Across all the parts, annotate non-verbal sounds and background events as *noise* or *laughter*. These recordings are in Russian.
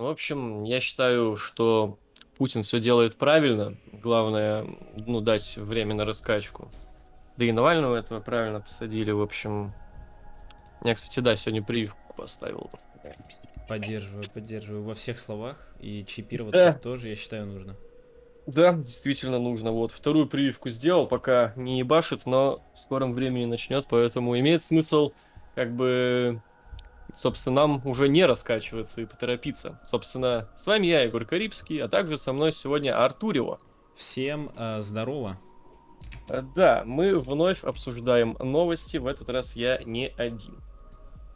В общем, я считаю, что Путин все делает правильно. Главное, ну, дать время на раскачку. Да и Навального этого правильно посадили. В общем, я, кстати, да, сегодня прививку поставил. Поддерживаю, поддерживаю во всех словах. И чипироваться Да. тоже, я считаю, нужно. Да, действительно нужно. Вот, вторую прививку сделал, пока не ебашит, но в скором времени начнет, поэтому имеет смысл, как бы, собственно, нам уже не раскачиваться и поторопиться. Собственно, с вами я, Егор Карибский, а также со мной сегодня Артурева. Всем э, здорово. Э, Да, мы вновь обсуждаем новости, в этот раз я не один.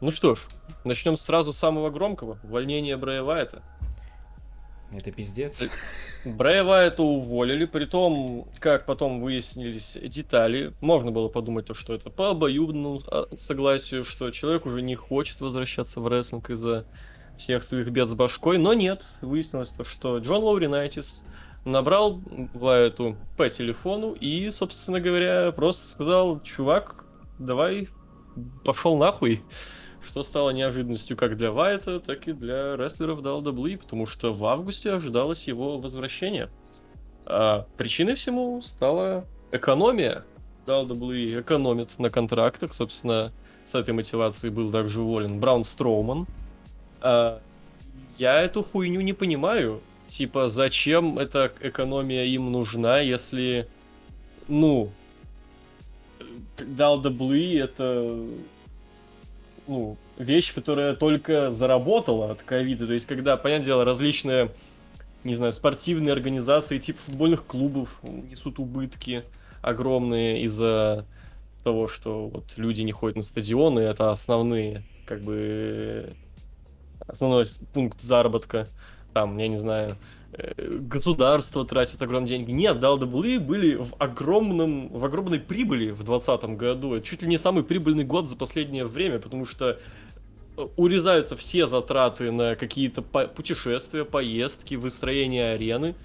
Ну что ж, начнем сразу с самого громкого. Увольнение Брэя Вайта. Это пиздец. Брэя Вайта уволили, при том, как потом выяснились детали, можно было подумать, то, что это по обоюдному а, согласию, что человек уже не хочет возвращаться в рестлинг из-за всех своих бед с башкой, но нет, выяснилось то, что Джон Лауринайтис набрал Вайту по телефону и, собственно говоря, просто сказал, чувак, давай пошел нахуй. Что стало неожиданностью как для Вайта, так и для рестлеров WWE, потому что в августе ожидалось его возвращение. А причиной всему стала экономия. WWE экономит на контрактах, собственно, с этой мотивацией был также уволен Браун Строуман. А, я эту хуйню не понимаю. Типа, зачем эта экономия им нужна, если, ну, WWE это ну, вещь, которая только заработала от ковида. То есть, когда, понятное дело, различные, не знаю, спортивные организации типа футбольных клубов несут убытки огромные из-за того, что вот люди не ходят на стадионы, это основные, как бы, основной пункт заработка. Там, я не знаю, государство тратит огромные деньги. Нет, WWE были в огромном, в огромной прибыли в 2020 году. Это чуть ли не самый прибыльный год за последнее время, потому что э, урезаются все затраты на какие-то по- путешествия, поездки, выстроение арены,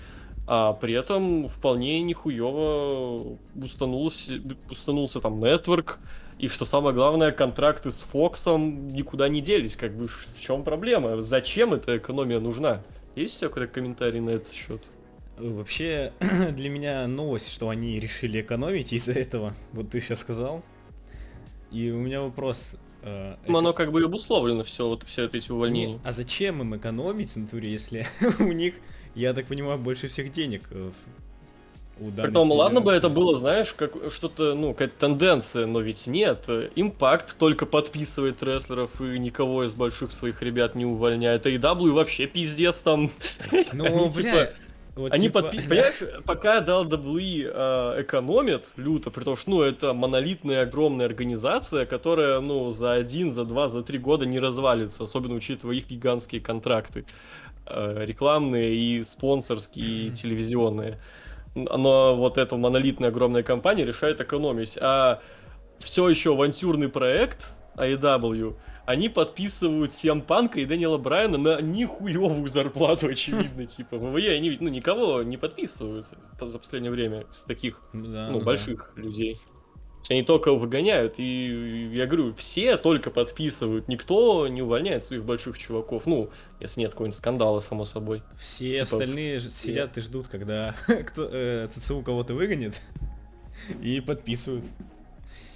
а при этом вполне нихуево устанулся, устанулся там нетворк, и что самое главное, контракты с Фоксом никуда не делись. Как бы в чем проблема? Зачем эта экономия нужна? Есть у тебя какой-то комментарий на этот счет? Вообще, *clears throat* для меня новость, что они решили экономить из-за этого. Вот ты сейчас сказал. И у меня вопрос. э, Ну, это- Оно как бы и обусловлено все, вот все эти не- увольнения. а зачем им экономить натуре, если *laughs* у них, я так понимаю, больше всех денег э, в- у данной Притом, ладно бы это было, знаешь, как что-то, ну, какая-то тенденция, но ведь нет. Импакт только подписывает рестлеров и никого из больших своих ребят не увольняет. А AEW вообще пиздец там. Ну, бля, типа, вот Они типа, подпи- Понимаешь, пока WWE э, экономит люто, потому что, ну, это монолитная огромная организация, которая, ну, за один, за два, за три года не развалится, особенно учитывая их гигантские контракты э, рекламные и спонсорские, и телевизионные. Но вот эта монолитная огромная компания решает экономить. А все еще авантюрный проект AEW, они подписывают Сем Панка и Дэниела Брайана на нихуевую зарплату, очевидно, *laughs* типа. ВВЕ они ведь, ну, никого не подписывают по- за последнее время с таких, ну да, ну, ну да. больших людей. Есть они только выгоняют, и я говорю, все только подписывают, никто не увольняет своих больших чуваков, ну, если нет какого-нибудь скандала, само собой. Все Типа, остальные ж- сидят и ждут, когда *laughs* кто, э, ЦЦУ кого-то выгонит *laughs* и подписывают.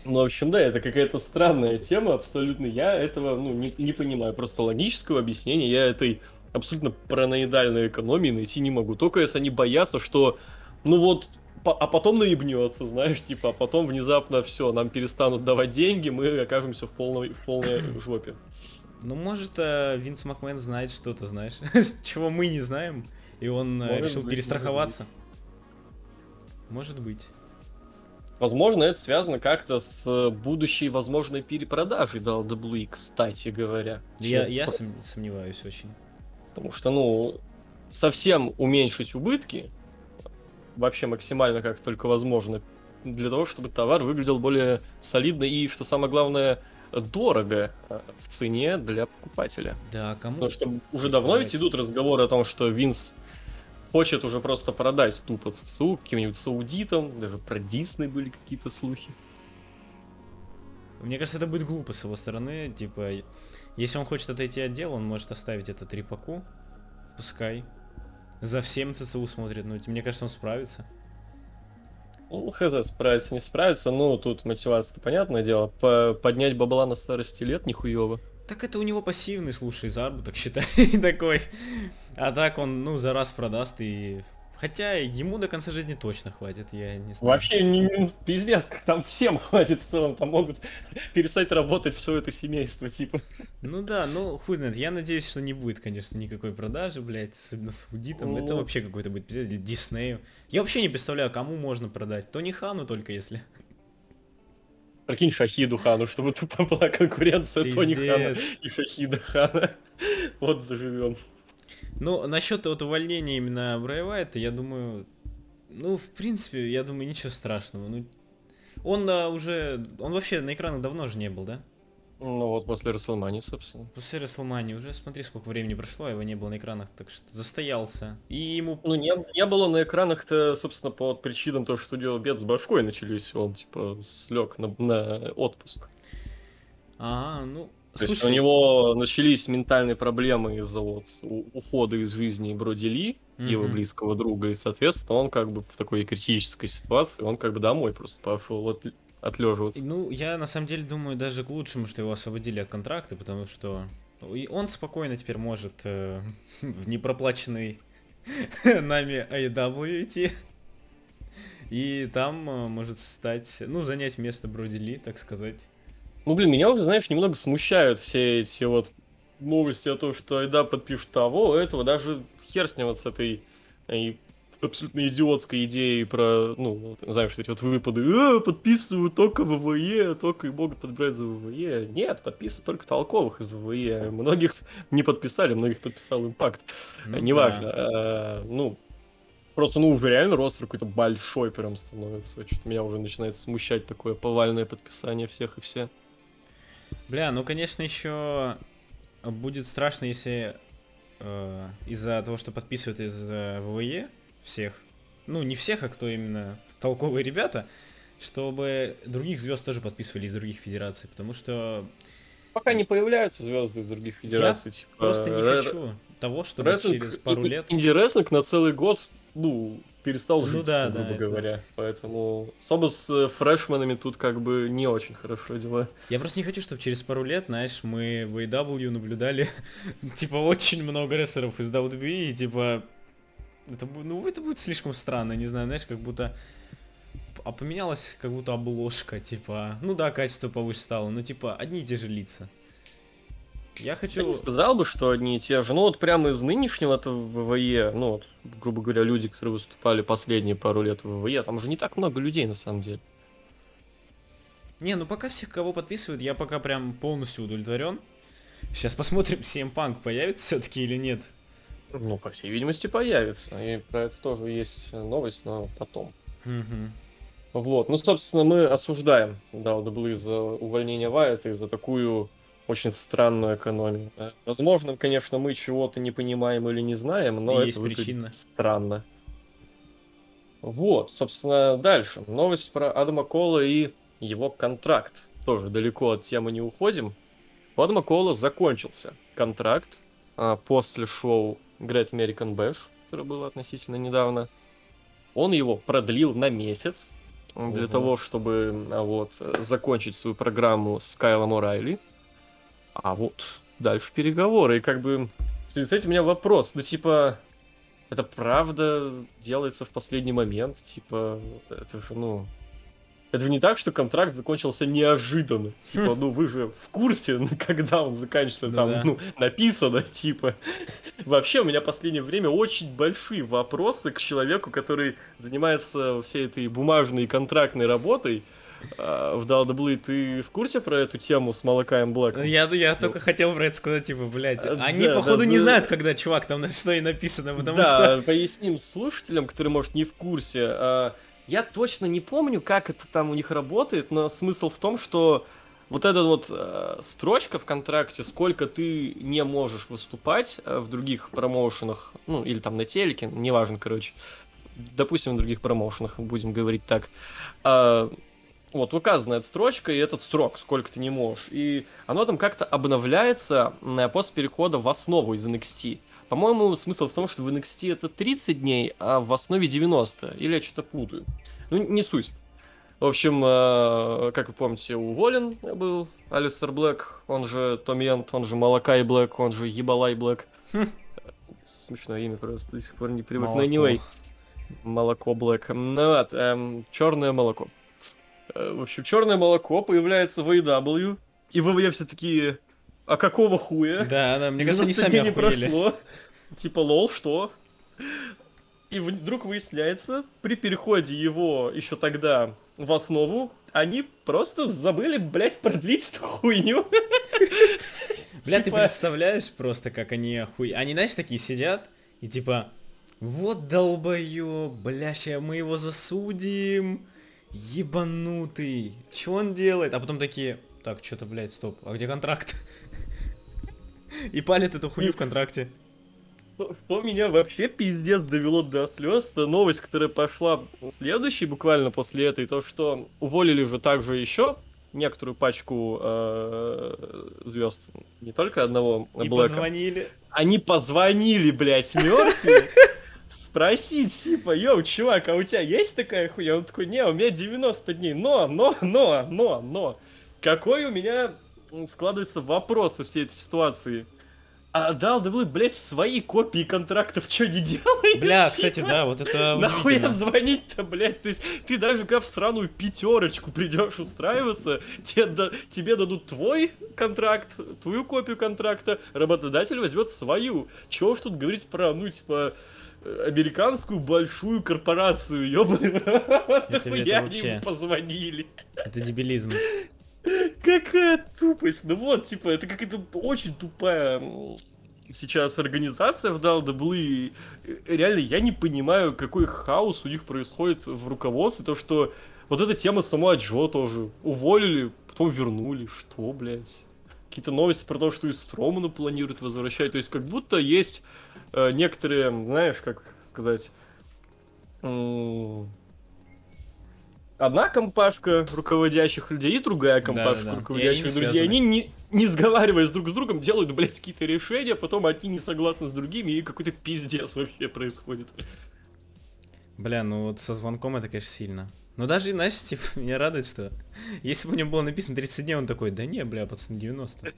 Ну, в общем, да, это какая-то странная тема, абсолютно. Я этого, ну, не, не понимаю. Просто логического объяснения я этой абсолютно параноидальной экономии найти не могу. Только если они боятся, что, ну вот, а потом наебнется, знаешь, типа, а потом внезапно все, нам перестанут давать деньги, мы окажемся в полной, в полной *clears throat* жопе. Ну, может, э, Винс Макмен знает что-то, знаешь, *laughs* чего мы не знаем, и он э, Может решил быть, перестраховаться. Может быть. Возможно, это связано как-то с будущей возможной перепродажей WWE, кстати говоря. Я, я сом- сомневаюсь очень. Потому что, ну, совсем уменьшить убытки, вообще максимально как только возможно, для того, чтобы товар выглядел более солидно и, что самое главное, дорого э, в цене для покупателя. Да, кому? Потому что уже давно ведь идут разговоры о том, что Винс хочет уже просто продать тупо ЦЦУ каким-нибудь саудитам, даже про Дисней были какие-то слухи. Мне кажется, это будет глупо с его стороны. Типа, если он хочет отойти от дела, он может оставить этот репаку пускай. За всем ЦЦУ смотрит, ну, мне кажется, он справится. Ну, хз, справится, не справится. Ну, тут мотивация-то понятное дело. По поднять бабла на старости лет нихуево. Так это у него пассивный, слушай, заработок, *laughs* считай, такой. А так он, ну, за раз продаст и... Хотя ему до конца жизни точно хватит, я не знаю. Вообще, не- пиздец, как там всем *laughs* хватит в целом. Там могут *laughs* перестать работать все это семейство, типа. Ну да, ну хуй знает. Я надеюсь, что не будет, конечно, никакой продажи, блядь, особенно с аудитом. Это Ну. вообще какой-то будет пиздец, Диснею. Я вообще не представляю, кому можно продать. Тони Хану только если. Прикинь, Шахиду Хану, чтобы тупо была конкуренция Тони Хана и Шахида Хана. Вот заживем. Ну, насчет вот увольнения именно Брайвайта, я думаю, ну, в принципе, я думаю, ничего страшного. Ну, он а, уже, он вообще на экранах давно же не был, да? Ну вот после Расселмани, собственно. После Расселмани уже, смотри, сколько времени прошло, его не было на экранах, так что застоялся. И ему... Ну, не, не было на экранах-то, собственно, по причинам того, что у него бед с башкой начались. Он, типа, слег на, на отпуск. А, ну, То есть слушай, у него начались ментальные проблемы из-за вот ухода из жизни Броди Ли, его близкого друга, и, соответственно, он как бы в такой критической ситуации, он как бы домой просто пошел от, отлеживаться. Ну, я на самом деле думаю даже к лучшему, что его освободили от контракта, потому что и он спокойно теперь может э, *laughs* в непроплаченный *laughs* нами AEW идти. И там э, может стать, ну, занять место Броди Ли, так сказать. Ну, блин, меня уже, знаешь, немного смущают все эти вот новости о том, что Айда подпишет того, этого, даже хер с ним вот с этой э, абсолютно идиотской идеей про, ну, знаешь, эти вот выпады, «А, подписываю только ВВЕ, только и могут подбирать за ВВЕ. Нет, подписывают только толковых из ВВЕ. Многих не подписали, многих подписал Импакт. Ну Неважно. да. э, ну, просто, ну, уже реально ростер какой-то большой прям становится. Что-то меня уже начинает смущать такое повальное подписание всех и все. Бля, ну, конечно, еще будет страшно, если э, из-за того, что подписывают из ВВЕ всех, ну, не всех, а кто именно толковые ребята, чтобы других звезд тоже подписывали из других федераций, потому что Пока не появляются звезды в других федераций, типа... просто не хочу того, чтобы через пару лет... Инди-рестлинг на целый год, ну, перестал Ну жить, да, грубо да, это- говоря. Поэтому особо с э, фрешманами тут как бы не очень хорошо дела. Я просто не хочу, чтобы через пару лет, знаешь, мы в AEW наблюдали, *laughs* типа, очень много рестлеров из WWE, и, типа, это, ну, это будет слишком странно, не знаю, знаешь, как будто... А поменялась как будто обложка, типа, ну да, качество повыше стало, но типа одни и те же лица. Я Я хочу... не сказал бы, что одни и те же. Ну вот прямо из нынешнего это ВВЕ, ну вот, грубо говоря, люди, которые выступали последние пару лет в ВВЕ, там же не так много людей на самом деле. Не, ну пока всех, кого подписывают, я пока прям полностью удовлетворен. Сейчас посмотрим, CM Punk появится все-таки или нет. Ну, по всей видимости, появится. И про это тоже есть новость, но потом. Мгм. Вот, ну, собственно, мы осуждаем WWE за увольнение Вайта и за такую очень странную экономию. Возможно, конечно, мы чего-то не понимаем или не знаем, но Есть это причина. странно. Вот, собственно, дальше. Новость про Адама Кола и его контракт. Тоже далеко от темы не уходим. У Адама Кола закончился контракт а, после шоу Great American Bash, которое было относительно недавно. Он его продлил на месяц для Ого. того, чтобы а, вот закончить свою программу с Кайлом О'Райли. А вот дальше переговоры. И как бы в связи с этим у меня вопрос. Ну, типа, это правда делается в последний момент? Типа, это же, ну... Это не так, что контракт закончился неожиданно. Типа, ну вы же в курсе, *laughs* когда он заканчивается, там, да. ну, написано, типа. Вообще, у меня в последнее время очень большие вопросы к человеку, который занимается всей этой бумажной и контрактной работой а, в WWE. Ты в курсе про эту тему с Малакаем Блэком? Я, я только хотел про это сказать, типа, блядь, А, они, да, походу, да, не ну- знают, когда, чувак, там на что и написано, потому да, что... поясним слушателям, которые, может, не в курсе. А, Я точно не помню, как это там у них работает, но смысл в том, что вот эта вот э, строчка в контракте, сколько ты не можешь выступать э, в других промоушенах, ну, или там на телеке, неважно, короче. Допустим, в других промоушенах, будем говорить так. А, вот указана эта строчка и этот срок, сколько ты не можешь. И оно там как-то обновляется э, после перехода в основу из NXT. По-моему, смысл в том, что в NXT это 30 дней, а в основе 90. Или я что-то путаю. Ну, не суть. В общем, э, как вы помните, уволен был Алистер Блэк, он же Томми Энд, он же Малакай Блэк, он же Ебалай Блэк. Хм. Смешное имя просто, до сих пор не привык. Но Молоко. anyway, молоко Блэк. Ну вот, черное молоко. В общем, черное молоко появляется в AEW, и ВВЕ все такие, а какого хуя? Да, да, мне кажется, они 90 сами не прошло. Типа, лол, что? И вдруг выясняется, при переходе его еще тогда в основу, они просто забыли, блять, продлить эту хуйню. Бля, ты Типа, представляешь просто, как они охуй... Они, знаешь, такие сидят и типа... Вот долбоёб, бля, ща мы его засудим. Ебанутый. Чё он делает? А потом такие... Так, что-то, блядь, стоп. А где контракт? И палят эту хуйню в контракте. Что, что меня вообще пиздец довело до слез, это новость, которая пошла следующей буквально после этой, то что уволили же также еще некоторую пачку звезд, не только одного И Блэка. позвонили. Они позвонили, блядь, Мёрфи, *laughs* спросить, типа, йоу, чувак, а у тебя есть такая хуйня? Он такой, не, у меня 90 дней, но, но, но, но, но. Какой у меня складывается вопрос из всей этой ситуации? А дал да блядь, свои копии контрактов что не делает? Бля, кстати, да, вот это *laughs* Нахуя звонить-то, блядь? То есть ты даже когда в сраную пятерочку придешь устраиваться, тебе, да- тебе дадут твой контракт, твою копию контракта, работодатель возьмет свою. Чего уж тут говорить про, ну, типа, американскую большую корпорацию, ёбаный нахуя они ему позвонили. Это дебилизм. Какая тупость. Ну вот, типа, это какая-то очень тупая сейчас организация в WWE. Реально, я не понимаю, какой хаос у них происходит в руководстве. То, что вот эта тема сама Джо тоже уволили, потом вернули. Что, блядь? Какие-то новости про то, что и Стромана планируют возвращать. То есть, как будто есть э, некоторые, знаешь, как сказать... Одна компашка руководящих людей и другая компашка Да-да-да. И руководящих они друзей. Они, не, не сговариваясь друг с другом, делают, блядь, какие-то решения, потом одни не согласны с другими, и какой-то пиздец вообще происходит. Бля, ну вот со звонком это, конечно, сильно. Но даже, знаешь, *laughs* типа, меня радует, что если бы у него было написано 30 дней, он такой, да не, бля, пацан, 90.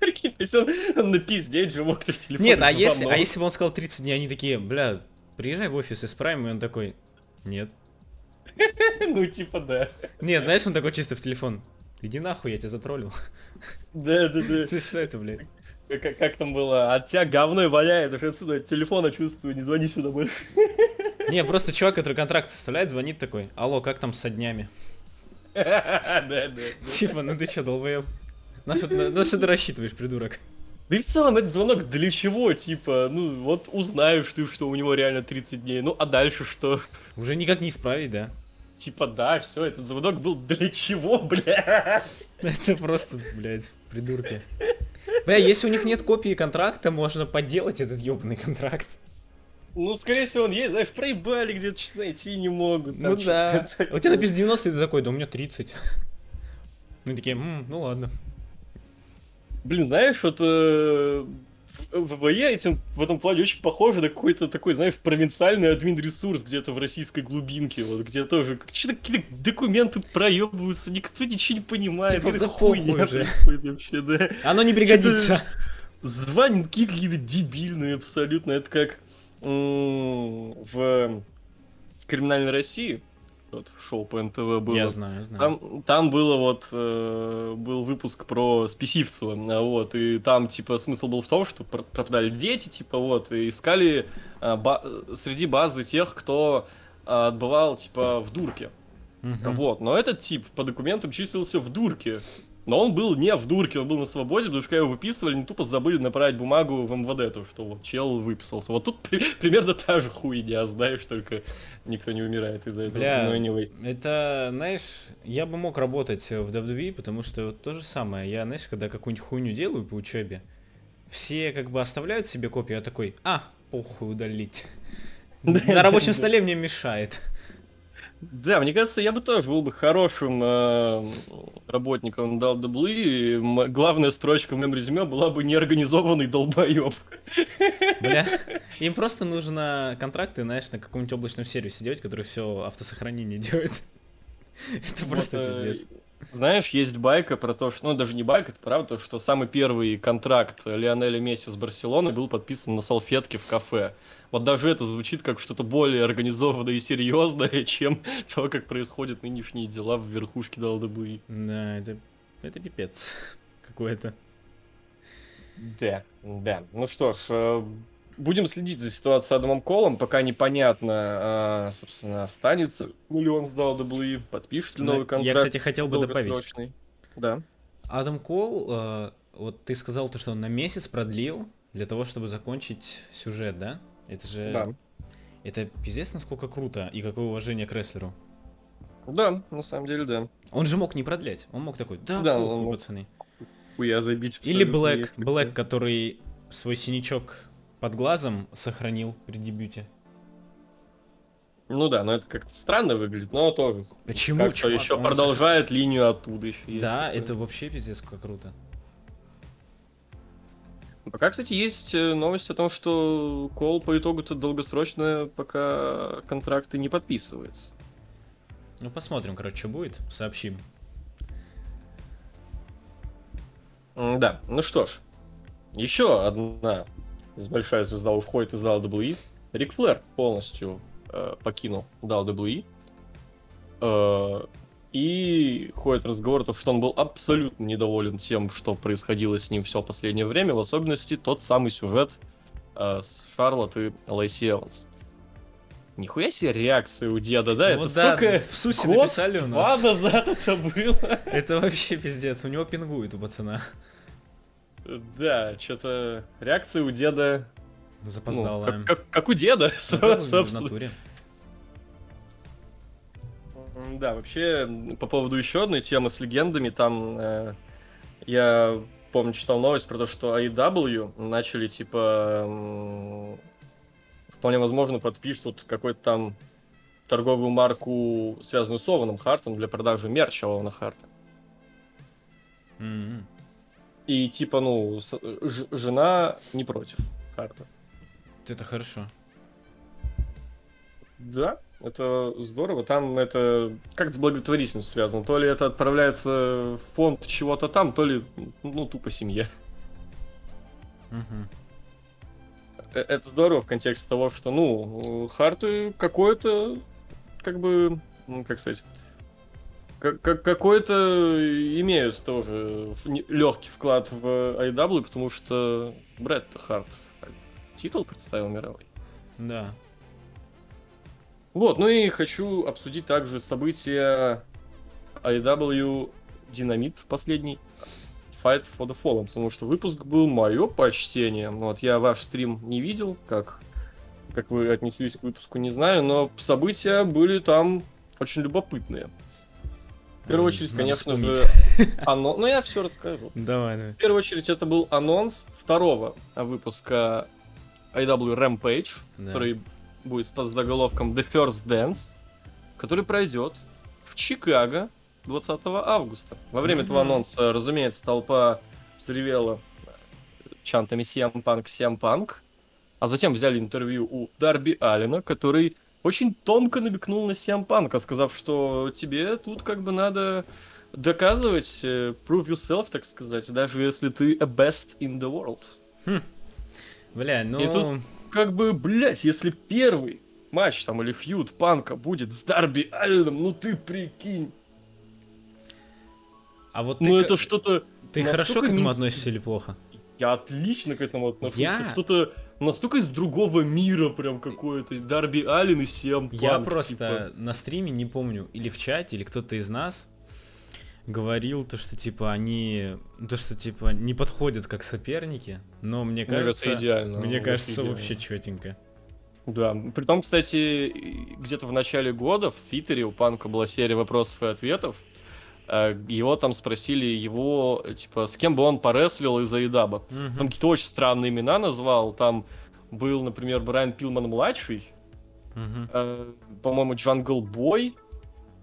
Прикинь, он, на пиздеть же мог ты в телефоне Нет, а если, а если бы он сказал 30 дней, они такие, бля, приезжай в офис исправим, и он такой, нет. *laughs* Ну, типа, да. Нет, знаешь, он такой чисто в телефон. Иди нахуй, я тебя затроллил. Да-да-да. *laughs* Ты что это, блядь? Как, как там было? От тебя говно валяет, даже отсюда от телефона чувствую, не звони сюда больше. Не, просто чувак, который контракт составляет, звонит такой, алло, как там со днями? *laughs* Да-да. Типа, ну ты чё, долбоёб? На что ты рассчитываешь, придурок? Да и в целом этот звонок для чего? Типа, ну вот узнаешь ты, что у него реально 30 дней. Ну а дальше что? Уже никак не исправить, да? Типа, да, все, этот звонок был для чего, *laughs* блядь? Это просто, блядь, придурки. Бля, если у них нет копии контракта, можно подделать этот ёбаный контракт. Ну, скорее всего, он есть, знаешь, проебали где-то, что найти не могут. там Ну да. А у тебя написано 90, и ты такой, да у меня 30. Ну и такие, «М, ну ладно. Блин, знаешь, вот э, в- ВВЕ этим в этом плане очень похоже на какой-то такой, знаешь, провинциальный админ-ресурс где-то в российской глубинке, вот где тоже какие-то документы проебываются, никто ничего не понимает, Типа, да хуйня уже. происходит вообще, да. Оно не пригодится. Звонки какие-то дебильные абсолютно. Это как в криминальной России. Вот шоу по НТВ было. Я знаю, знаю. Там, там было вот э, был выпуск про Списивцева, а, вот, и там, типа, смысл был в том, что пр- пропадали дети, типа, вот, и искали а, ба- э, среди базы тех, кто а, отбывал, типа, в дурке. Мгм. Вот, но этот тип по документам числился в дурке. Но он был не в дурке, он был на свободе, потому что его выписывали, они тупо забыли направить бумагу в МВД, то, что вот чел выписался. Вот тут при- примерно та же хуйня, знаешь, только никто не умирает из-за этого. Бля, Ну, anyway. Это, знаешь, я бы мог работать в WWE, потому что вот то же самое. Я, знаешь, когда какую-нибудь хуйню делаю по учебе, все как бы оставляют себе копию, я такой, а, похуй удалить. *laughs* На рабочем столе мне мешает. Да, мне кажется, я бы тоже был бы хорошим э, работником WWE. и м- Главная строчка в моем резюме была бы неорганизованный долбоеб. Бля, *laughs* им просто нужно контракты, знаешь, на каком-нибудь облачном сервисе делать, который все автосохранение делает. *laughs* Это просто Вот, э, пиздец. Знаешь, есть байка про то, что, ну даже не байка, это правда, что самый первый контракт Лионеля Месси с Барселоной был подписан на салфетке в кафе. Вот даже это звучит как что-то более организованное и серьезное, *laughs* чем то, как происходят нынешние дела в верхушке WWE. Да, это, это пипец *laughs* какой-то. Да, да. Ну что ж, э, будем следить за ситуацией с Адамом Колом, пока непонятно, а, собственно, останется ли он с WWE, подпишет ли Ну, новый контракт. Я, кстати, хотел бы добавить. Да. Адам Кол, э, вот ты сказал то, что он на месяц продлил для того, чтобы закончить сюжет, да? Это же... Да. Это пиздец, насколько круто и какое уважение к рестлеру. Да, на самом деле, да. Он же мог не продлять. Он мог такой, да, Да, похуй, он пацаны. Хуя забить. Или Блэк. Блэк, который свой синячок под глазом сохранил при дебюте. Ну да, но это как-то странно выглядит, но тоже. Почему, Как-то еще продолжает линию оттуда еще есть. Да, это вообще пиздец как круто. Пока, кстати, есть э, новость о том, что Кол по итогу-то долгосрочно пока контракты не подписывает. Ну посмотрим, короче, что будет, сообщим. Да, ну что ж. Еще одна большая звезда уходит из WWE. Рик Флэр полностью э, покинул WWE. Э, и ходит разговор о том, что он был абсолютно недоволен тем, что происходило с ним все последнее время, в особенности тот самый сюжет э, с Шарлотт и Лейси Эванс. Нихуя себе реакция у деда, да? Вот это да, столько в Сусе год, написали у нас. два назад это было. Это вообще пиздец, у него пингует у пацана. Да, что-то реакция у деда ну, Запоздала. как, как- как у деда, Ну, да, в собственно. натуре. Да, вообще, по поводу еще одной темы с легендами, там э, я помню, читал новость про то, что AEW начали, типа, м, вполне возможно, подпишут какой-то там торговую марку, связанную с Ованом Хартом, для продажи мерча Ована Харта. М-м. И, типа, ну, с- ж- жена не против Харта. Это хорошо. Да, это здорово. Там это как с благотворительностью связано. То ли это отправляется в фонд чего-то там, то ли, ну, тупо семье. Э, Это здорово в контексте того, что, ну, Харты какое-то, как бы, ну, как сказать, как- как- какой-то имеют тоже легкий вклад в AEW, потому что Брэд Харт титул представил мировой. Да. Вот, ну и хочу обсудить также события IW Динамит последний. Fight for the Fallen, потому что выпуск был мое почтение. Вот я ваш стрим не видел, как, как вы отнеслись к выпуску, не знаю, но события были там очень любопытные. В первую очередь, надо конечно вспомнить. же, *laughs* оно... Ну, я все расскажу. Давай, давай. В первую очередь, это был анонс второго выпуска IW Rampage, Да. который будет с заголовком The First Dance, который пройдет в Чикаго 20 августа. Во время этого Мгм. анонса, разумеется, толпа взревела чантами CM Punk, CM Punk, а затем взяли интервью у Дарби Аллена, который очень тонко намекнул на CM Punk, сказав, что тебе тут как бы надо доказывать, э, prove yourself, так сказать, даже если ты a best in the world. Бля, ну... И тут- Как бы, блять, если первый матч там или фьюд Панка будет с Дарби Алленом, ну ты прикинь. А вот ну к- это что-то... ты хорошо к этому не относишься или плохо? Я отлично к этому отношусь. Я- Что-то настолько из другого мира прям какое-то. Дарби Аллен и Сиам Панк. Я типа. просто на стриме не помню, или в чате, или кто-то из нас говорил то, что типа они, то, что типа не подходят как соперники, но мне Мне кажется, кажется, идеально. мне Мне кажется идеально. вообще четенько. Да, притом, кстати, и где-то в начале года в Твиттере у Панка была серия вопросов и ответов. Э, Его там спросили его, типа, с кем бы он порестлил из AEW. Мгм. Там какие-то очень странные имена назвал. Там был, например, Брайан Пилман-младший, Мгм. э, по-моему, Jungle Boy,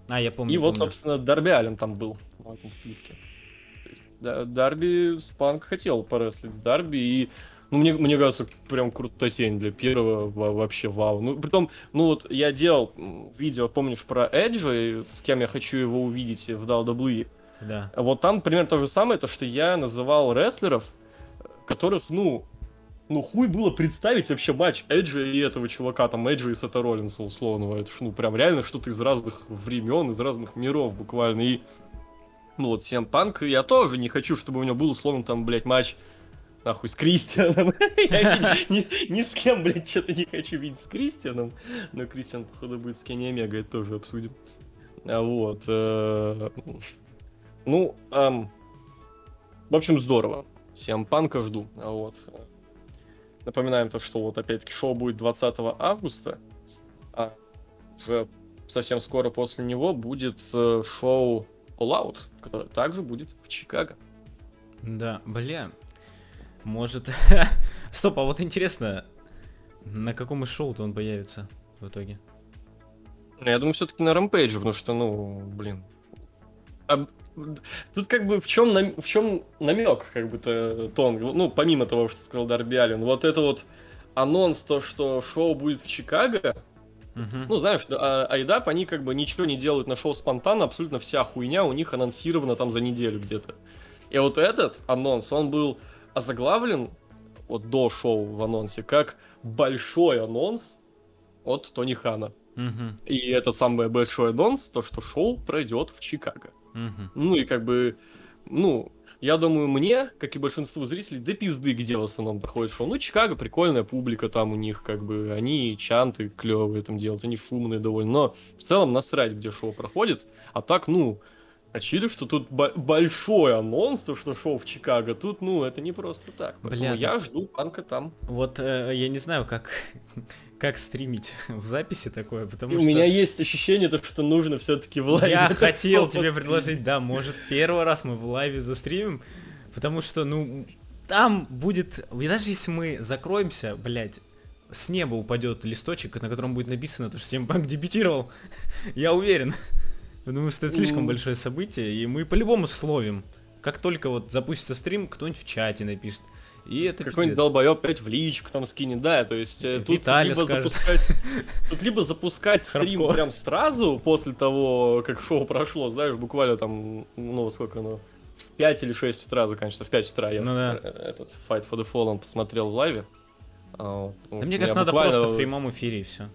А, я помню. и вот, помню. собственно, Дарби Аллен там был в этом списке. То есть, да, Дарби с Панк хотел порестлить с Дарби, и Ну, мне, мне кажется, прям крутотень для первого во- вообще вау. Ну, притом, ну вот я делал видео, помнишь, про Эджа, и с кем я хочу его увидеть в WWE. Да. Вот там примерно то же самое, то, что я называл рестлеров, которых, ну, ну хуй было представить вообще матч Эджа и этого чувака, там, Эджа и Сета Роллинса условного. Это ж, ну, прям реально что-то из разных времен, из разных миров буквально. И, ну, вот CM Панк, я тоже не хочу, чтобы у него был, условно, там, блядь, матч нахуй с Кристианом. *laughs* Я ни- с кем, блядь, что-то не хочу видеть с Кристианом. Но Кристиан, походу, будет с Кенни Омега, это тоже обсудим. А вот. э, Ну, в общем, здорово. Всем панка жду. А Вот. Напоминаем то, что вот опять-таки шоу будет 20 августа. А уже совсем скоро после него будет э, шоу All Out, которое также будет в Чикаго. Да, бля. Может... *laughs* Стоп, а вот интересно, на каком из шоу-то он появится в итоге? Ну, Я думаю, все-таки на Рампейдже, потому что, ну, блин. А, Тут как бы в чем, в чем намек, как бы то тон, ну, помимо того, что сказал Дарби Аллен, вот это вот анонс, то, что шоу будет в Чикаго, Мгм. ну, знаешь, а- Айдап, они как бы ничего не делают на шоу спонтанно, абсолютно вся хуйня у них анонсирована там за неделю где-то. И вот этот анонс, он был озаглавлен вот до шоу в анонсе, как большой анонс от Тони Хана. Мгм. И этот самый большой анонс, то, что шоу пройдет в Чикаго. Мгм. Ну и как бы, ну, я думаю, мне, как и большинству зрителей, да пизды, где в основном проходит шоу. Ну, Чикаго, прикольная публика там у них, как бы, они чанты клевые там делают, они шумные довольно. Но в целом насрать, где шоу проходит. А так, ну, очевидно, что тут бо- большой анонс, то, что шоу в Чикаго, тут, ну, это не просто так. Поэтому Бля, я жду панка там. Вот э, я не знаю, как, *laughs* как стримить *laughs* в записи такое, потому И у что... меня есть ощущение, то, что нужно все-таки в лайве Я *laughs* хотел тебе постримить. предложить, да, может, первый раз мы в лайве застримим, потому что, ну, там будет, и даже если мы закроемся, блядь, с неба упадет листочек, на котором будет написано, то, что Семпанк дебютировал, я уверен, потому что это слишком Ну. большое событие, и мы по-любому словим. Как только вот запустится стрим, кто-нибудь в чате напишет. И это Какой-нибудь долбоеб опять в личку там скинет, да, то есть э, тут Виталий либо скажет. запускать, *laughs* тут либо запускать стрим Хардкор. прям сразу после того, как шоу прошло, знаешь, буквально там, ну, сколько оно, в 5 или 6 утра заканчивается, в 5 утра я Ну да. э, этот Fight for the Fallen посмотрел в лайве. А, Да мне кажется, надо просто в прямом эфире и все.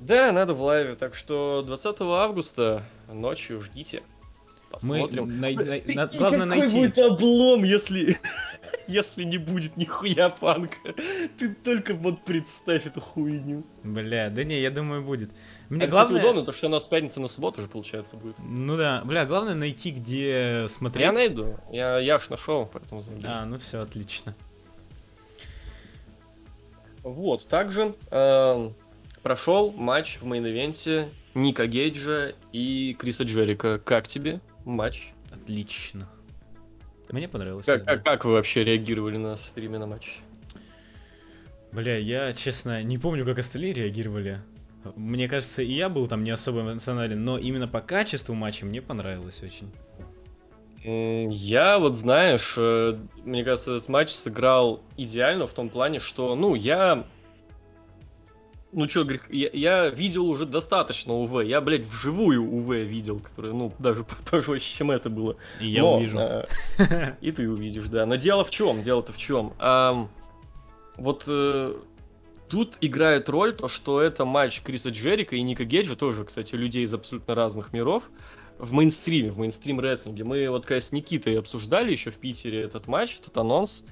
Да, надо в лайве, так что 20 августа ночью ждите. Мы Посмотрим. най- най- Прикинь, надо- главное какой найти. будет облом, если... *laughs* Если не будет нихуя панка. Ты только вот представь эту хуйню. Бля, да не, я думаю, будет. Мне А, кстати, главное... удобно, то что у нас пятница на субботу же, получается, будет. Ну да, бля, главное найти, где смотреть. Я найду. Я, я ж нашел, поэтому забил. А, ну все, отлично. Вот, также эм, прошел матч в main event е Ника Гейджа и Криса Джерика. Как тебе матч? Отлично. Мне понравилось. Как, как, как вы вообще реагировали на стриме на матч? Бля, я, честно, не помню, как остальные реагировали. Мне кажется, и я был там не особо эмоционален, но именно по качеству матча мне понравилось очень. Я вот, знаешь, э, мне кажется, этот матч сыграл идеально в том плане, что, ну, я... Ну чё, грех, я, я видел уже достаточно УВ. Я, блядь, вживую УВ видел, который, ну, даже *laughs* пожестче, чем это было. И я Но, увижу. э, *laughs* и ты увидишь, да. Но дело в чем? Дело-то в чем? вот э, тут играет роль то, что это матч Криса Джерика и Ника Геджа, тоже, кстати, людей из абсолютно разных миров, в мейнстриме, в мейнстрим рестлинге. Мы вот когда с Никитой обсуждали еще в Питере этот матч, этот анонс,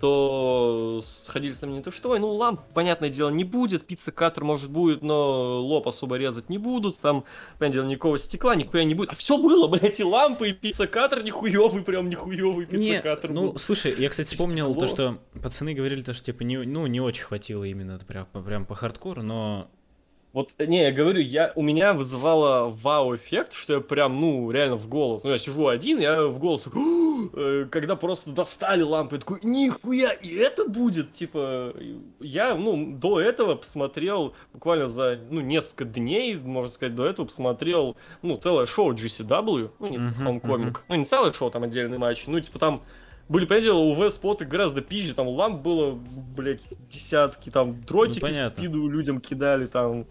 то сходились на мнение, то что, ой, ну ламп, понятное дело, не будет, pizza cutter может будет, но лоб особо резать не будут, там, понятное дело, никакого стекла, нихуя не будет. А все было, блядь, и лампы, и pizza cutter нихуевый, прям нихуевый pizza cutter ну, был. слушай, я, кстати, вспомнил то, что пацаны говорили, то, что, типа, не, ну, не очень хватило именно прям, прям по хардкору, но... Вот, не, я говорю, я, у меня вызывало вау-эффект, что я прям, ну, реально в голос. Ну, я сижу один, я в голос, э, когда просто достали лампы, я такой, нихуя, и это будет? Типа, я, ну, до этого посмотрел, буквально за, ну, несколько дней, можно сказать, до этого посмотрел, ну, целое шоу GCW, ну, не Homecoming, мгм. ну, не целое шоу, там отдельный матч, ну, типа, там были, понятное дело, УВ-споты гораздо пизже, там ламп было, блядь, десятки, там дротики в понятно. спину людям кидали, там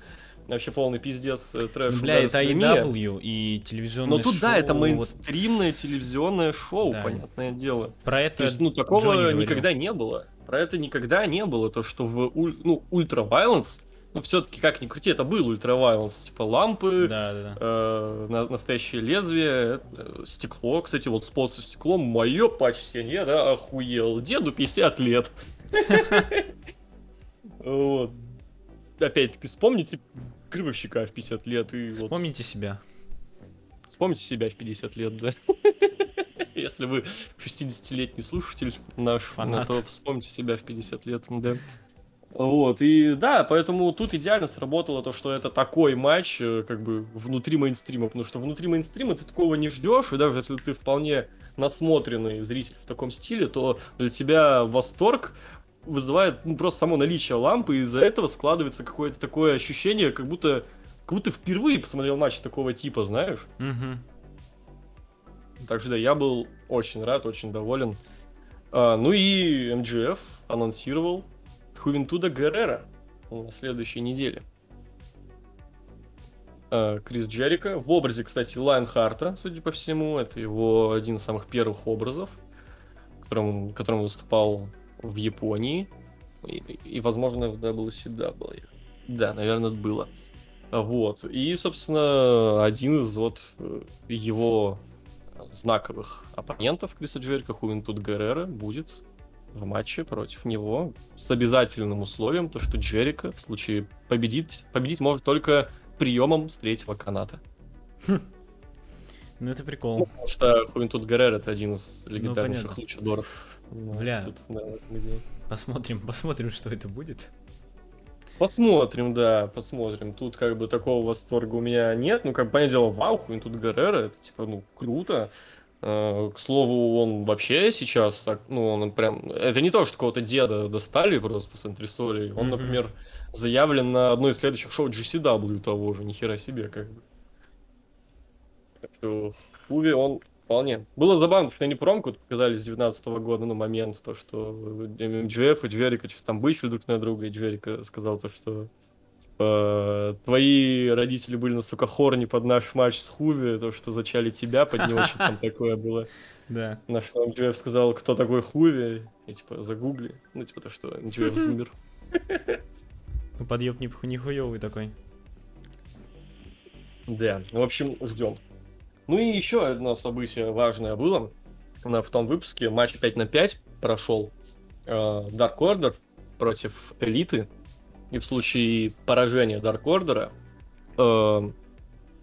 вообще полный пиздец, э, трэш. Бля, это AEW и телевизионное Но тут, да, это шоу, вот мейнстримное телевизионное шоу, Да. понятное дело. Про это То есть, ну, Джонни такого говорил. никогда не было. Про это никогда не было. То, что в ну, ultra violence, ну, все-таки, как ни крути, это был ultra violence. Типа лампы, Да, да, да. э, на- настоящее лезвие, э, стекло. Кстати, вот spot со стеклом, мое почтение, да, охуел. Деду 50 лет. Вот. Опять-таки, вспомните Грибовщика в 50 лет и вот Вспомните себя. Вспомните себя в 50 лет, да? Если вы 60-летний слушатель наш, ну, Фанат. то вспомните себя в 50 лет, да. Вот, и да, поэтому тут идеально сработало то, что это такой матч, э, как бы, внутри мейнстрима, потому что внутри мейнстрима ты такого не ждешь, и даже если ты вполне насмотренный зритель в таком стиле, то для тебя восторг вызывает ну, просто само наличие лампы, и из-за этого складывается какое-то такое ощущение, как будто, как будто впервые посмотрел матч такого типа, знаешь? Мгм. Так что да, я был очень рад, очень доволен. А, ну и MJF анонсировал Хувентуда Геррера на следующей неделе. А, Крис Джерика в образе, кстати, Lionheart а, судя по всему. Это его один из самых первых образов, которым, которым выступал в Японии. И, и, возможно, в WCW. Да, наверное, было. Вот. И, собственно, один из вот э, его знаковых оппонентов Криса Джерика, Хувентуд Геррера, будет в матче против него с обязательным условием, то что Джерика в случае победить, победить может только приемом с третьего каната. Ну это Ну, прикол. потому что Хувентуд Геррер это один из легендарнейших понятно. лучадоров. Ну, Бля. тут, да. Посмотрим, посмотрим, что это будет. Посмотрим, да, посмотрим. Тут как бы такого восторга у меня нет. Ну, как бы, понятное дело, вау, тут Геррера, это типа, ну, круто. Э, К слову, он вообще сейчас, ну, он прям... Это не то, что какого-то деда достали просто с антресолей. Он, Мгм. например, заявлен на одно из следующих шоу GCW того же, нихера себе, как бы. Так что в Уве он вполне. Было забавно, что они промку показали с 19 года на момент, то, что МГФ и Джерика что-то там бычили друг на друга, и Джерика сказал то, что типа, твои родители были настолько хорни под наш матч с Хуви, то, что зачали тебя под него, что там *laughs* такое было. Да. На что МГФ сказал, кто такой Хуви, и типа загугли, ну типа то, что МГФ зумер. Ну подъеб не, хуёвый такой. Да, в общем, ждем. Ну и еще одно событие важное было. На, в том выпуске матч 5 на 5 прошел. э, Dark Order против Элиты. И в случае поражения Dark Order э,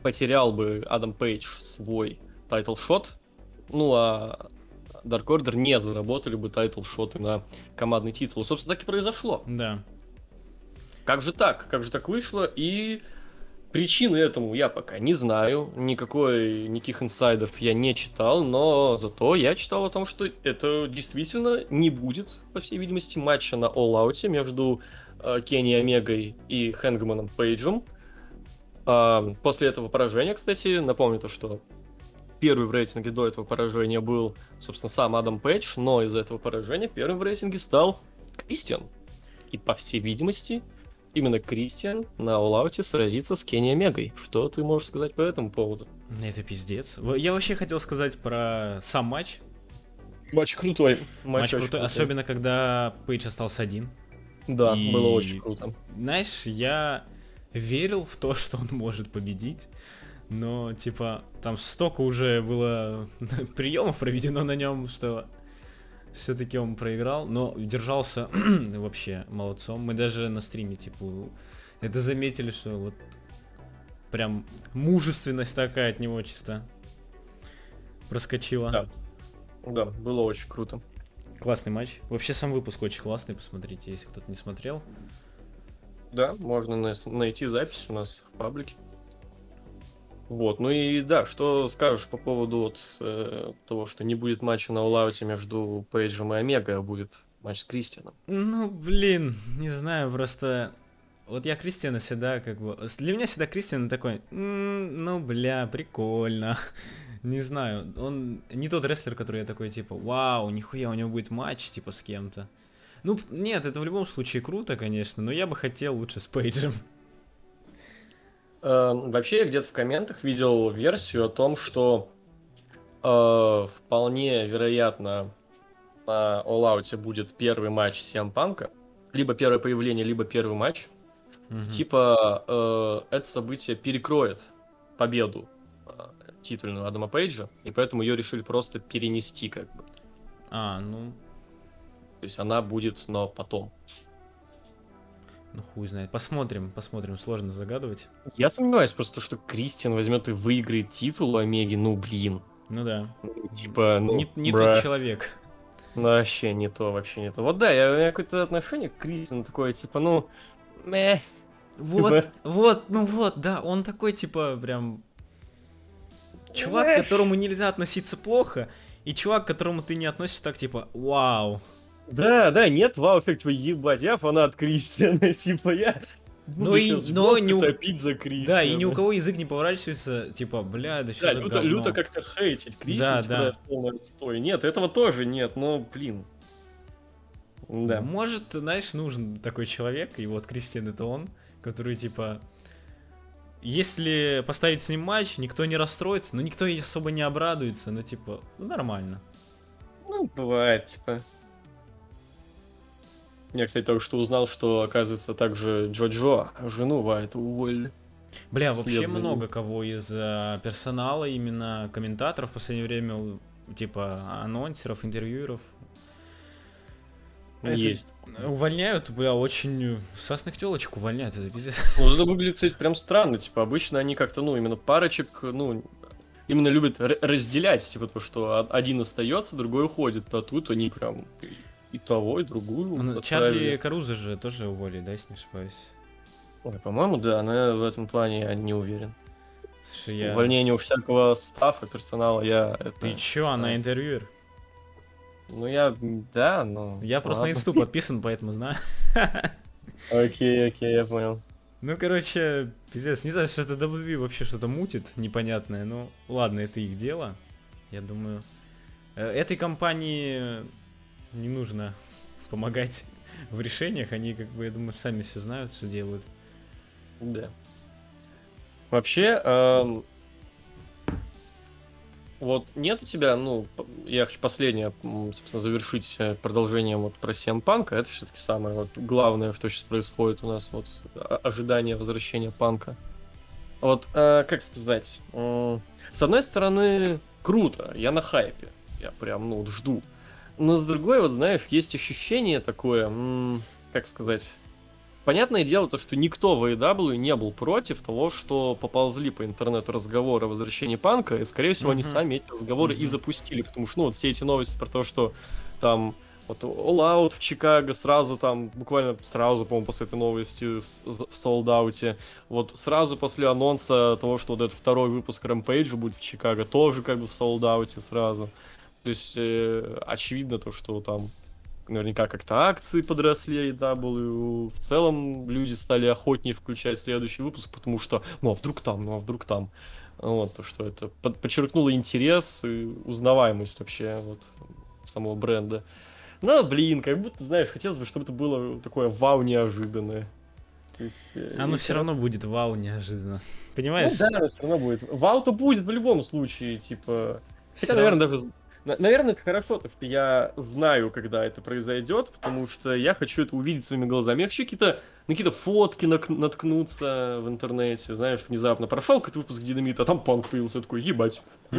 потерял бы Адам Пейдж свой title shot. Ну а Dark Order не заработали бы title shot ы на командный титул. Собственно, так и произошло. Да. Как же так? Как же так вышло? И причины этому я пока не знаю. Никакой, никаких инсайдов я не читал, но зато я читал о том, что это действительно не будет, по всей видимости, матча на All Out между Кенни Омегой и Хэнгманом Пейджем. А, после этого поражения, кстати, напомню то, что первый в рейтинге до этого поражения был, собственно, сам Адам Пейдж, но из-за этого поражения первым в рейтинге стал Кристиан. И, по всей видимости, именно Кристиан на Out сразится с Кенни Омегой. Что ты можешь сказать по этому поводу? Это пиздец. Я вообще хотел сказать про сам матч. Матч крутой. Матч, очень крутой, особенно когда Пейдж остался один. Да, И- было очень круто. Знаешь, я верил в то, *laughs* что он может победить. Но, типа, там столько уже было *laughs* приемов проведено на нем, что все-таки он проиграл, но держался *clears throat* вообще молодцом. Мы даже на стриме, типа, это заметили, что вот прям мужественность такая от него чисто проскочила. Да. Да, было очень круто. Классный матч. Вообще сам выпуск очень классный, посмотрите, если кто-то не смотрел. Да, можно нас- найти запись у нас в паблике. Вот, ну и да, что скажешь по поводу вот, э, того, что не будет матча на All между Пейджем и Омега, а будет матч с Кристианом? Ну, блин, не знаю, просто... Вот я Кристиана всегда как бы... Для меня всегда Кристиан такой, «М, ну, бля, прикольно. Не знаю, он не тот рестлер, который я такой, типа, вау, нихуя, у него будет матч, типа, с кем-то. Ну, нет, это в любом случае круто, конечно, но я бы хотел лучше с Пейджем. Э, Вообще, я где-то в комментах видел версию о том, что э, вполне вероятно на All Out будет первый матч CM Панка. Либо первое появление, либо первый матч. Мгм. Типа, э, это событие перекроет победу титульную Адама Пейджа, и поэтому ее решили просто перенести, как бы. А, ну, То есть она будет, но потом. ну хуй знает. Посмотрим, посмотрим, сложно загадывать. Я сомневаюсь просто, что Кристиан возьмет и выиграет титул Омеги, ну блин. Ну да. Типа, ну, не не бра. тот человек. Ну, вообще не то, вообще не то. Вот да, я, у меня какое-то отношение к Кристиану такое, типа, ну, мeh. Вот, Типа- вот, ну вот, да, он такой, типа, прям... Чувак, к которому нельзя относиться плохо, и чувак, к которому ты не относишься так, типа, вау. Да, да, нет вау-эффект, типа, ебать, я фанат Кристиана, *laughs* типа, я буду Ну и- но ни у- топить за Кристиана. Да, и ни у кого язык не поворачивается, типа, бля, да что Да, за люто, говно. люто как-то хейтить Кристиана, Да, типа, да. полный отстой. Нет, этого тоже нет, но, блин. Да. Может, знаешь, нужен такой человек, и вот Кристиан это он, который, типа, если поставить с ним матч, никто не расстроится, но никто и особо не обрадуется, ну, типа, ну, нормально. Ну, бывает, типа. Я, кстати, только что узнал, что, оказывается, также Джо-Джо, жену Вайта уволили. Бля, вообще много кого из э, персонала, именно комментаторов в последнее время, типа анонсеров, интервьюеров. Это- Есть. Увольняют, бля, очень сасных телочек увольняют, это пиздец. *laughs* Ну, это выглядит, кстати, прям странно. Типа, обычно они как-то, ну, именно парочек, ну, именно любят разделять, типа, то, что один остается, другой уходит. А тут они прям и- того, и другую. Ну, отправили. Чарли Каруза же тоже уволили, да, если не ошибаюсь. Ой, по-моему, да, но в этом плане я не уверен. Слушай, я... Увольнение у всякого стафа, персонала, я... Это, Ты чё, она интервьюер? Ну, я... Да, но... Я просто на инсту подписан, поэтому знаю. Окей, окей, я понял. Ну, короче, пиздец, не знаю, что это WWE вообще что-то мутит непонятное, ну, ладно, это их дело, я думаю. Э, Этой компании не нужно помогать в решениях, они, как бы, я думаю, сами все знают, что делают. Да. Вообще, эм, вот нет у тебя, ну, я хочу последнее, собственно, завершить э, продолжением вот про CM Панка. Это все-таки самое вот главное, что сейчас происходит у нас, вот о- ожидание возвращения Панка. Вот, э, как сказать, м, с одной стороны, круто, я на хайпе, я прям, ну, вот жду. Но с другой, вот знаешь, есть ощущение такое, м, как сказать, Понятное дело, то, что никто в AEW не был против того, что поползли по интернету разговоры о возвращении Панка, и, скорее всего, они Мгм. сами эти разговоры и Мгм. запустили, потому что, ну, вот все эти новости про то, что там вот All Out в Чикаго сразу там, буквально сразу, по-моему, после этой новости в, в Sold Out, вот сразу после анонса того, что вот этот второй выпуск Rampage будет в Чикаго, тоже как бы в Sold Out сразу. То есть, э, очевидно то, что там наверняка как-то акции подросли AEW, в целом люди стали охотнее включать следующий выпуск, потому что, ну а вдруг там, ну а вдруг там. Вот, то, что это под- подчеркнуло интерес и узнаваемость вообще вот самого бренда. Ну, блин, как будто, знаешь, хотелось бы, чтобы это было такое вау неожиданное. Есть, э, Оно и все равно будет вау неожиданно. Ну Понимаешь? да, оно все равно будет. Вау-то будет в любом случае, типа... Всё Хотя, равно- наверное, даже... на- Наверное, это хорошо, то, что я знаю, когда это произойдет, потому что я хочу это увидеть своими глазами. Я хочу какие-то, на какие-то фотки наткнуться в интернете, знаешь, внезапно. Прошел какой-то выпуск Динамита, а там панк появился, я такой, ебать. *laughs* У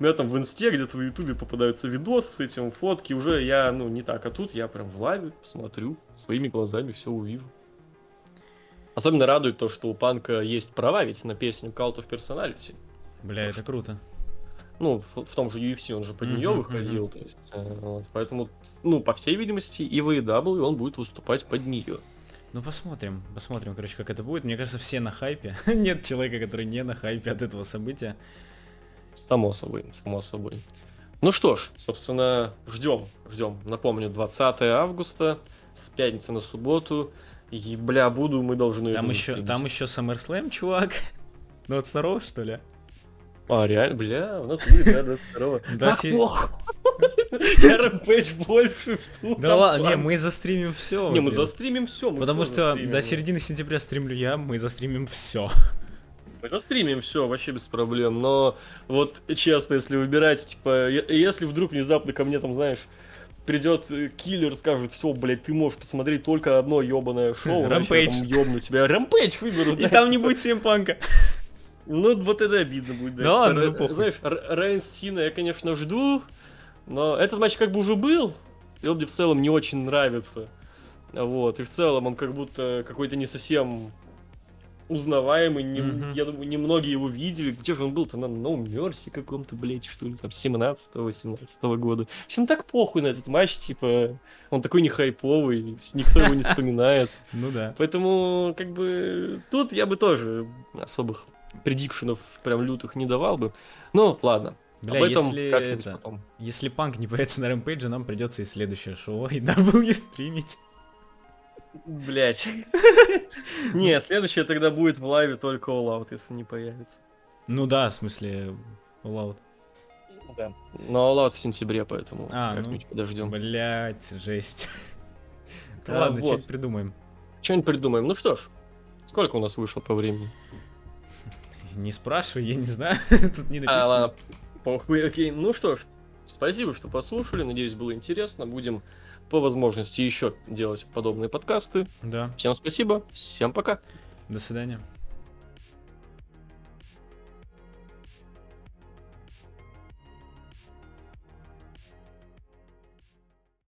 меня там в инсте, где-то в ютубе попадаются видосы с этим, фотки, уже я, ну, не так, а тут я прям в лайве посмотрю, своими глазами все увижу. Особенно радует то, что у панка есть права ведь на песню Cult of Personality. Бля, это круто. Ну, в, в том же UFC он же под нее выходил, то есть, э, вот, поэтому, ну, по всей видимости, и в AEW он будет выступать под нее. Ну посмотрим, посмотрим, короче, как это будет. Мне кажется, все на хайпе. *laughs* Нет человека, который не на хайпе от этого события. Само собой, само собой. Ну что ж, собственно, ждем, ждем. Напомню, 20 августа, с пятницы на субботу. И, бля, буду, мы должны... Там еще, там еще SummerSlam, чувак. *laughs* Ну от второго, что ли? А, реально, бля, в натуре, да, 22 Да, плохо. Я Rampage больше жду. Да там ладно, не, мы застримим все. Не, мы застримим все. Потому что до середины сентября стримлю я, мы застримим все. Мы застримим все, вообще без проблем. Но вот честно, если выбирать, типа, е- если вдруг внезапно ко мне там, знаешь, придет э, киллер, скажет, все, блядь, ты можешь посмотреть только одно ебаное шоу, *laughs* иначе я Rampage. там ёбну тебя. Рампейдж выберу, И да, там не типа. будет симпанка. Ну, вот это обидно будет, да. Да Типа, ну похуй. Знаешь, Р- Райан Сина я, конечно, жду, но этот матч как бы уже был, и он мне в целом не очень нравится. Вот, и в целом он как будто какой-то не совсем узнаваемый, не- Мгм. я думаю, немногие его видели. Где же он был-то? На No Mercy каком-то, блядь, что ли, там, 17-18 года. Всем так похуй на этот матч, типа, он такой не хайповый, никто его не вспоминает. *laughs* Ну да. Поэтому, как бы, тут я бы тоже особых предикшенов прям лютых не давал бы. Ну, ладно. Бля, об этом если это... потом. Если панк не появится на Рэмпейдже, нам придется и следующее шоу и W стримить. Блять. *laughs* Не, следующее тогда будет в лайве только All Out, если не появится. Ну да, в смысле, All Out. Да. Но All Out в сентябре, поэтому А, ну, как-нибудь подождем. Блять, жесть. А, ладно, что-нибудь придумаем. Что-нибудь придумаем. Ну что ж, сколько у нас вышло по времени? Не спрашивай, я не знаю. *laughs* Тут не А, написано. ладно, похуй, окей. Ну что ж, спасибо, что послушали. Надеюсь, было интересно. Будем по возможности еще делать подобные подкасты. Да, Всем спасибо, всем пока. до свидания.